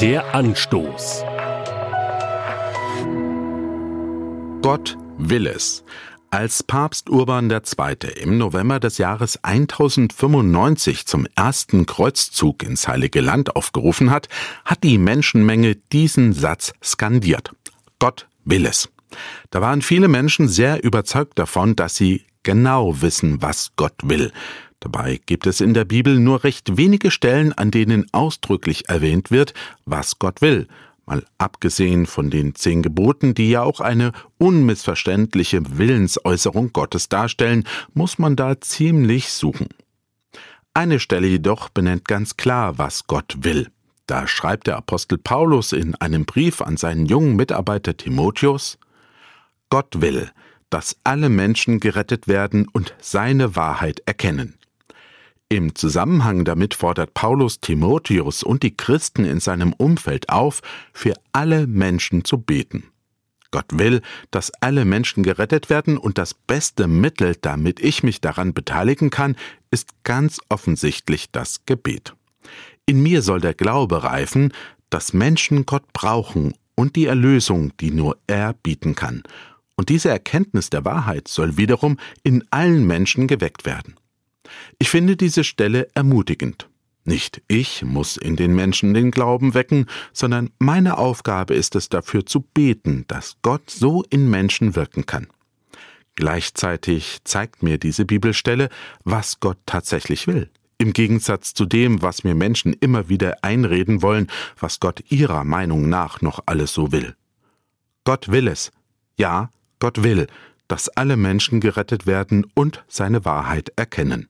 Der Anstoß. Gott will es. Als Papst Urban II. im November des Jahres 1095 zum ersten Kreuzzug ins Heilige Land aufgerufen hat, hat die Menschenmenge diesen Satz skandiert. Gott will es. Da waren viele Menschen sehr überzeugt davon, dass sie genau wissen, was Gott will. Dabei gibt es in der Bibel nur recht wenige Stellen, an denen ausdrücklich erwähnt wird, was Gott will, mal abgesehen von den zehn Geboten, die ja auch eine unmissverständliche Willensäußerung Gottes darstellen, muss man da ziemlich suchen. Eine Stelle jedoch benennt ganz klar, was Gott will. Da schreibt der Apostel Paulus in einem Brief an seinen jungen Mitarbeiter Timotheus Gott will, dass alle Menschen gerettet werden und seine Wahrheit erkennen. Im Zusammenhang damit fordert Paulus Timotheus und die Christen in seinem Umfeld auf, für alle Menschen zu beten. Gott will, dass alle Menschen gerettet werden und das beste Mittel, damit ich mich daran beteiligen kann, ist ganz offensichtlich das Gebet. In mir soll der Glaube reifen, dass Menschen Gott brauchen und die Erlösung, die nur er bieten kann. Und diese Erkenntnis der Wahrheit soll wiederum in allen Menschen geweckt werden. Ich finde diese Stelle ermutigend. Nicht ich muss in den Menschen den Glauben wecken, sondern meine Aufgabe ist es dafür zu beten, dass Gott so in Menschen wirken kann. Gleichzeitig zeigt mir diese Bibelstelle, was Gott tatsächlich will. Im Gegensatz zu dem, was mir Menschen immer wieder einreden wollen, was Gott ihrer Meinung nach noch alles so will. Gott will es. Ja, Gott will, dass alle Menschen gerettet werden und seine Wahrheit erkennen.